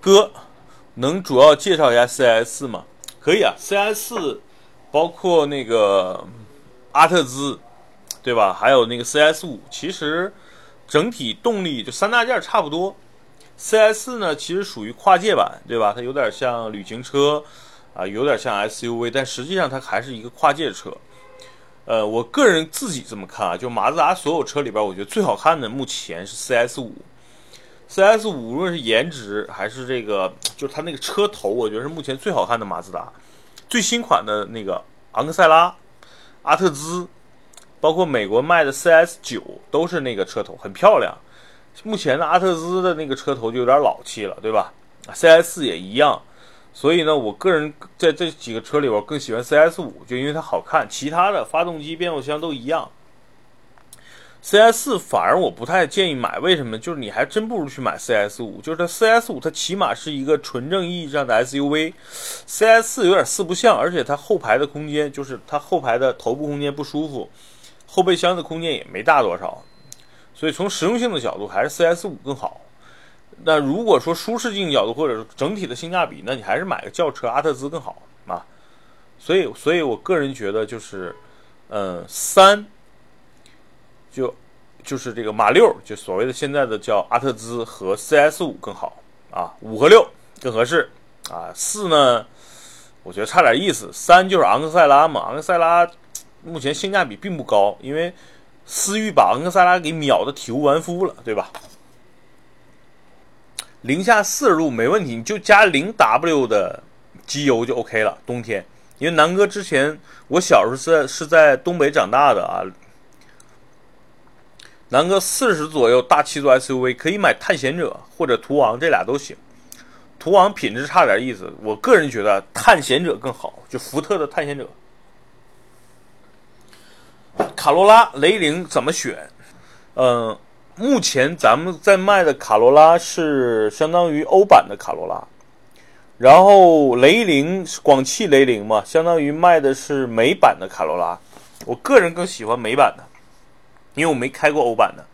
哥，能主要介绍一下 CS 吗？可以啊，CS 包括那个阿特兹，对吧？还有那个 CS 五，其实整体动力就三大件差不多。CS 呢，其实属于跨界版，对吧？它有点像旅行车啊，有点像 SUV，但实际上它还是一个跨界车。呃，我个人自己这么看啊，就马自达所有车里边，我觉得最好看的目前是 CS 五。CS 五无论是颜值还是这个，就是它那个车头，我觉得是目前最好看的马自达。最新款的那个昂克赛拉、阿特兹，包括美国卖的 CS 九，都是那个车头，很漂亮。目前的阿特兹的那个车头就有点老气了，对吧？CS 也一样。所以呢，我个人在这几个车里边更喜欢 CS 五，就因为它好看。其他的发动机、变速箱都一样。CS 四反而我不太建议买，为什么？就是你还真不如去买 CS 五。就是它 CS 五，它起码是一个纯正意义上的 SUV，CS 四有点四不像，而且它后排的空间，就是它后排的头部空间不舒服，后备箱的空间也没大多少。所以从实用性的角度，还是 CS 五更好。那如果说舒适性角度，或者整体的性价比，那你还是买个轿车阿特兹更好啊。所以，所以我个人觉得就是，嗯，三。就就是这个马六，就所谓的现在的叫阿特兹和 CS 五更好啊，五和六更合适啊，四呢，我觉得差点意思。三就是昂克赛拉嘛，昂克赛拉目前性价比并不高，因为思域把昂克赛拉给秒的体无完肤了，对吧？零下四十度没问题，你就加零 W 的机油就 OK 了。冬天，因为南哥之前我小时候在是在东北长大的啊。南哥四十左右大七座 SUV 可以买探险者或者途昂，这俩都行。途昂品质差点意思，我个人觉得探险者更好，就福特的探险者。卡罗拉、雷凌怎么选？嗯，目前咱们在卖的卡罗拉是相当于欧版的卡罗拉，然后雷凌是广汽雷凌嘛，相当于卖的是美版的卡罗拉。我个人更喜欢美版的。因为我没开过欧版的，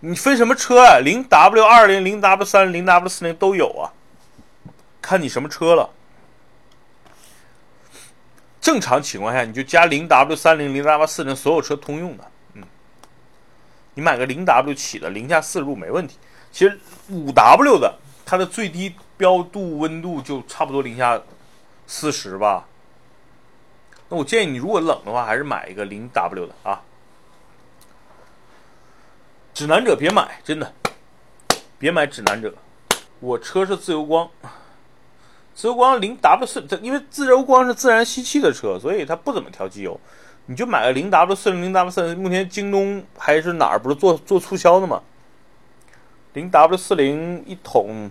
你分什么车啊？零 W 二零、零 W 三零 W 四零都有啊，看你什么车了。正常情况下，你就加零 W 三零、零 W 四零，所有车通用的。嗯，你买个零 W 起的，零下四十度没问题。其实五 W 的，它的最低标度温度就差不多零下四十吧。那我建议你，如果冷的话，还是买一个零 W 的啊。指南者别买，真的，别买指南者。我车是自由光，自由光零 W 四，因为自由光是自然吸气的车，所以它不怎么调机油。你就买个零 W 四零零 W 四，目前京东还是哪儿不是做做促销的吗？零 W 四零一桶，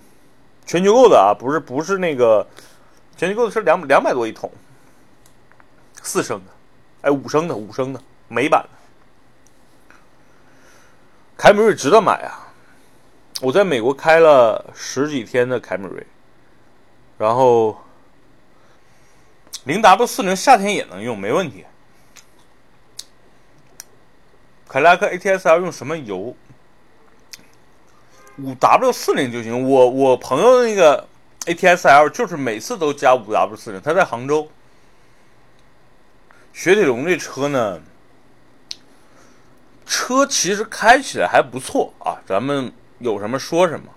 全球购的啊，不是不是那个全球购的是两两百多一桶，四升的，哎五升的五升的美版的。凯美瑞值得买啊！我在美国开了十几天的凯美瑞，然后零 W 四零夏天也能用，没问题。凯迪拉克 ATS-L 用什么油？五 W 四零就行。我我朋友那个 ATS-L 就是每次都加五 W 四零，他在杭州。雪铁龙这车呢？车其实开起来还不错啊，咱们有什么说什么。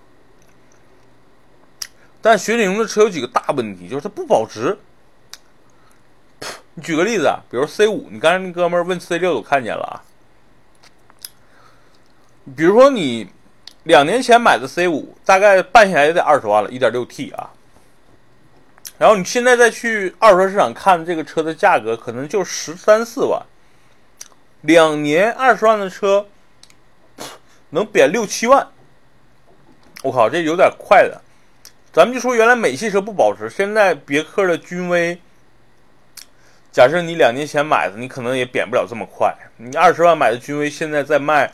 但雪铁龙的车有几个大问题，就是它不保值。你举个例子啊，比如 C 五，你刚才那哥们问 C 六，我看见了啊。比如说你两年前买的 C 五，大概办下来也得二十万了，一点六 T 啊。然后你现在再去二手车市场看这个车的价格，可能就十三四万。两年二十万的车，能贬六七万，我靠，这有点快了。咱们就说原来美系车不保值，现在别克的君威，假设你两年前买的，你可能也贬不了这么快。你二十万买的君威，现在在卖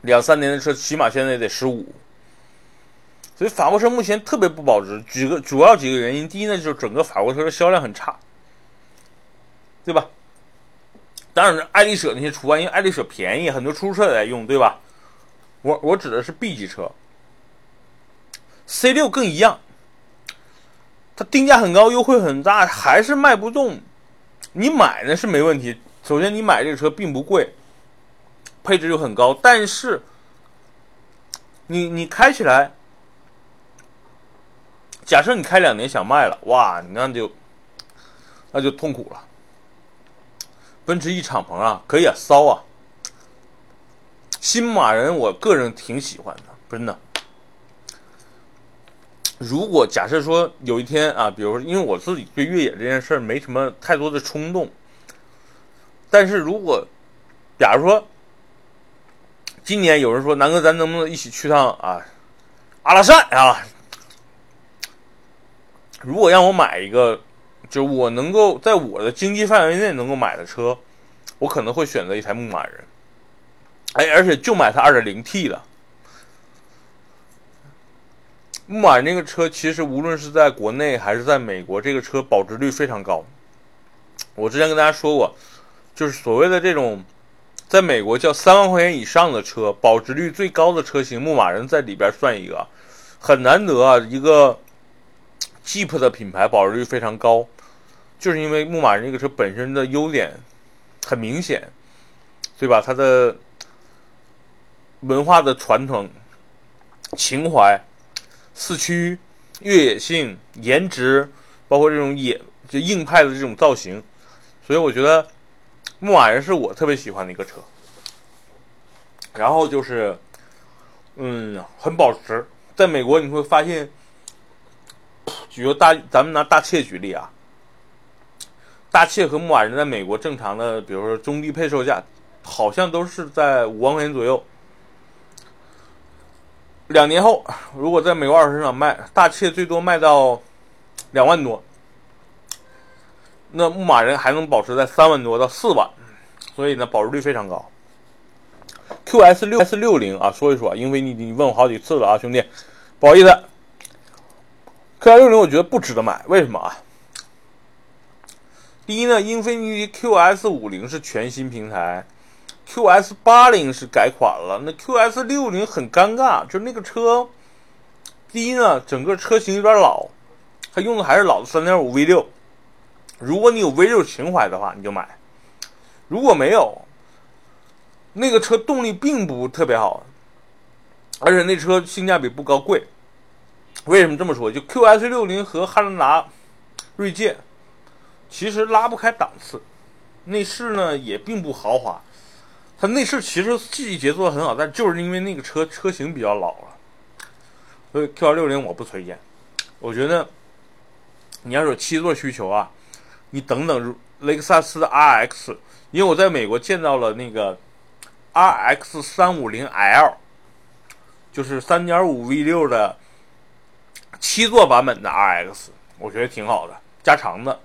两三年的车，起码现在也得十五。所以法国车目前特别不保值，几个主要几个原因，第一呢就是整个法国车的销量很差，对吧？当然爱丽舍那些除外，因为爱丽舍便宜，很多出租车也在用，对吧？我我指的是 B 级车 C 六更一样，它定价很高，优惠很大，还是卖不动。你买呢是没问题，首先你买这个车并不贵，配置又很高，但是你你开起来，假设你开两年想卖了，哇，那就那就痛苦了。奔驰 E 敞篷啊，可以啊，骚啊。新马人，我个人挺喜欢的，真的。如果假设说有一天啊，比如说，因为我自己对越野这件事儿没什么太多的冲动，但是如果假如说今年有人说南哥，咱能不能一起去趟啊阿拉善啊？如果让我买一个，就我能够在我的经济范围内能够买的车，我可能会选择一台牧马人。哎，而且就买它 2.0T 的。牧马人那个车，其实无论是在国内还是在美国，这个车保值率非常高。我之前跟大家说过，就是所谓的这种，在美国叫三万块钱以上的车，保值率最高的车型，牧马人在里边算一个，很难得啊。一个 Jeep 的品牌保值率非常高，就是因为牧马人这个车本身的优点很明显，对吧？它的文化的传统、情怀。四驱、越野性、颜值，包括这种野就硬派的这种造型，所以我觉得牧马人是我特别喜欢的一个车。然后就是，嗯，很保值。在美国你会发现，举个大，咱们拿大切举例啊，大切和牧马人在美国正常的，比如说中低配售价，好像都是在五万块钱左右。两年后，如果在美国二手市场卖，大切最多卖到两万多，那牧马人还能保持在三万多到四万，所以呢，保值率非常高。QS 六 S 六零啊，说一说，因为你，你问我好几次了啊，兄弟，不好意思，QS 六零我觉得不值得买，为什么啊？第一呢，英菲尼迪 QS 五零是全新平台。QS 八零是改款了，那 QS 六零很尴尬，就那个车，第一呢，整个车型有点老，它用的还是老的三点五 V 六。如果你有 V 六情怀的话，你就买；如果没有，那个车动力并不特别好，而且那车性价比不高，贵。为什么这么说？就 QS 六零和汉兰达锐界其实拉不开档次，内饰呢也并不豪华。它内饰其实细节做的很好，但就是因为那个车车型比较老了，所以 Q 二六零我不推荐。我觉得你要有七座需求啊，你等等雷克萨斯的 RX，因为我在美国见到了那个 RX 三五零 L，就是三点五 V 六的七座版本的 RX，我觉得挺好的，加长的。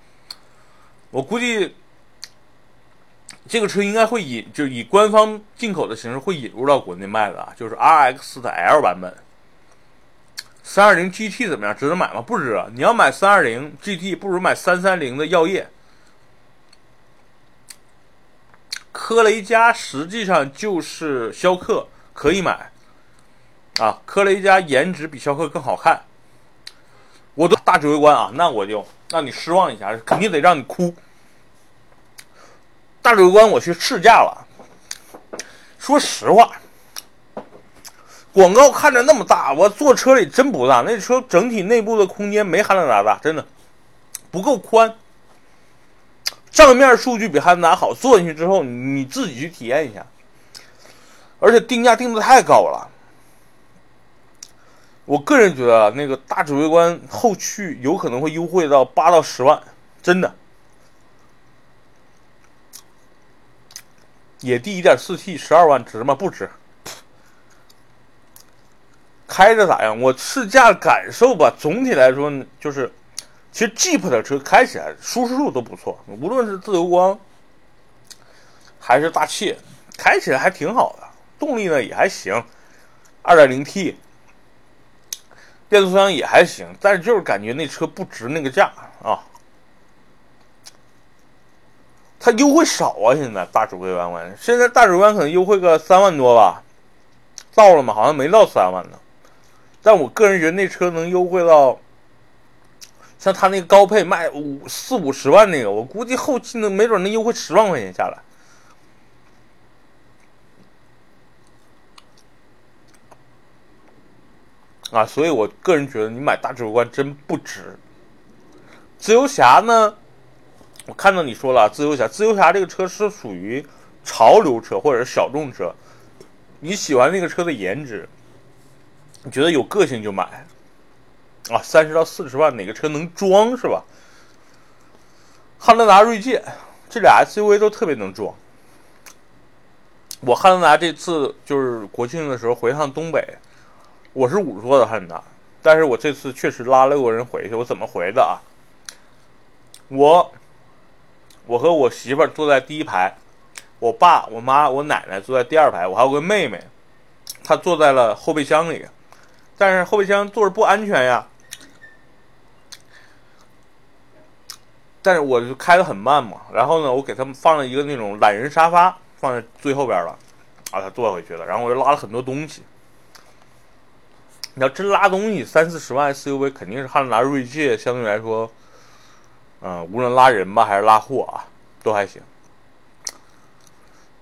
我估计。这个车应该会引，就以官方进口的形式会引入到国内卖的啊，就是 RX 的 L 版本。三二零 GT 怎么样？值得买吗？不值。你要买三二零 GT，不如买三三零的耀夜。科雷嘉实际上就是逍客，可以买。啊，科雷嘉颜值比逍客更好看。我的大指挥官啊，那我就让你失望一下，肯定得让你哭。大指挥官，我去试驾了。说实话，广告看着那么大，我坐车里真不大。那车整体内部的空间没汉兰达大，真的不够宽。账面数据比汉兰达好，坐进去之后你自己去体验一下。而且定价定的太高了，我个人觉得啊那个大指挥官后驱有可能会优惠到八到十万，真的。野地一点四 T 十二万值吗？不值。开着咋样？我试驾感受吧，总体来说就是，其实 Jeep 的车开起来舒适度都不错，无论是自由光还是大气，开起来还挺好的，动力呢也还行，二点零 T，变速箱也还行，但是就是感觉那车不值那个价啊。它优惠少啊！现在大指挥官，现在大指挥官可能优惠个三万多吧，到了吗？好像没到三万呢。但我个人觉得那车能优惠到，像他那个高配卖五四五十万那个，我估计后期能没准能优惠十万块钱下来。啊，所以我个人觉得你买大指挥官真不值。自由侠呢，我看到你说了，自由侠，自由侠这个车是属于潮流车或者是小众车，你喜欢那个车的颜值，你觉得有个性就买。啊，三十到四十万哪个车能装是吧？汉兰达、锐界这俩 SUV 都特别能装。我汉兰达这次就是国庆的时候回趟东北。我是五座的汉兰达，但是我这次确实拉了六个人回去。我怎么回的啊？我，我和我媳妇坐在第一排，我爸、我妈、我奶奶坐在第二排，我还有个妹妹，她坐在了后备箱里。但是后备箱坐着不安全呀。但是我就开的很慢嘛。然后呢，我给他们放了一个那种懒人沙发，放在最后边了，啊，他坐回去了。然后我就拉了很多东西。你要真拉东西，三四十万 SUV 肯定是汉兰达、锐界相对来说，嗯，无论拉人吧还是拉货啊，都还行。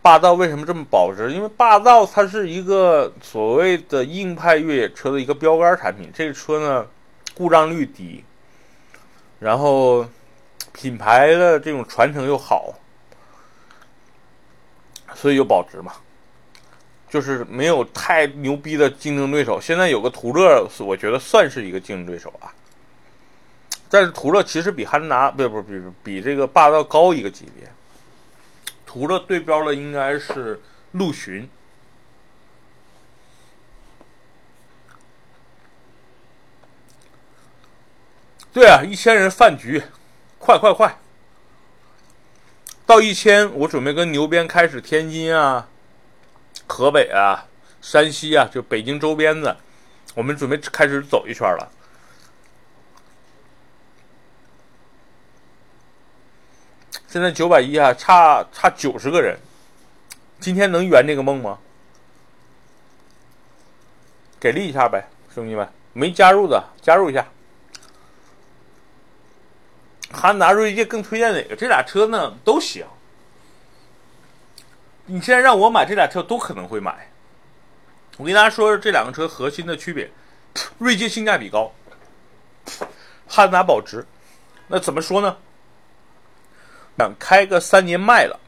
霸道为什么这么保值？因为霸道它是一个所谓的硬派越野车的一个标杆产品。这个车呢，故障率低，然后品牌的这种传承又好，所以就保值嘛。就是没有太牛逼的竞争对手。现在有个途乐，我觉得算是一个竞争对手啊。但是途乐其实比汉兰达，不不比比这个霸道高一个级别。途乐对标的应该是陆巡。对啊，一千人饭局，快快快！到一千，我准备跟牛鞭开始天津啊。河北啊，山西啊，就北京周边的，我们准备开始走一圈了。现在九百一啊，差差九十个人，今天能圆这个梦吗？给力一下呗，兄弟们，没加入的加入一下。汉达锐界更推荐哪个？这俩车呢都行。你现在让我买这俩车，都可能会买。我跟大家说这两个车核心的区别：锐界性价比高，汉兰达保值。那怎么说呢？想开个三年卖了，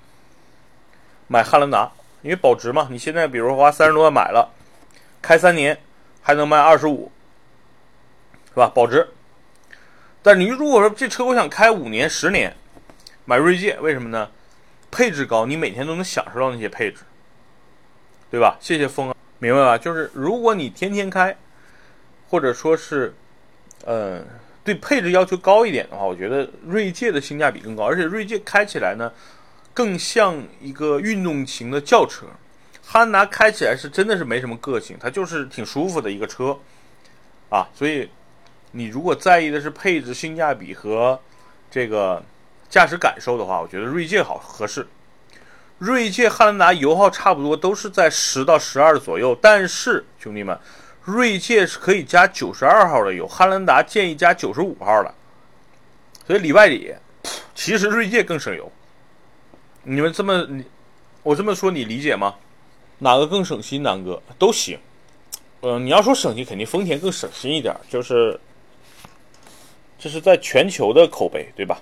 买汉兰达，因为保值嘛。你现在比如花三十多万买了，开三年还能卖二十五，是吧？保值。但你如果说这车我想开五年、十年，买锐界，为什么呢？配置高，你每天都能享受到那些配置，对吧？谢谢风啊，明白吧？就是如果你天天开，或者说是，呃，对配置要求高一点的话，我觉得锐界的性价比更高，而且锐界开起来呢，更像一个运动型的轿车。汉兰达开起来是真的是没什么个性，它就是挺舒服的一个车，啊，所以你如果在意的是配置、性价比和这个。驾驶感受的话，我觉得锐界好合适。锐界、汉兰达油耗差不多，都是在十到十二左右。但是兄弟们，锐界是可以加九十二号的油，汉兰达建议加九十五号的。所以里外里，其实锐界更省油。你们这么，我这么说你理解吗？哪个更省心？南哥都行。嗯，你要说省心，肯定丰田更省心一点，就是这是在全球的口碑，对吧？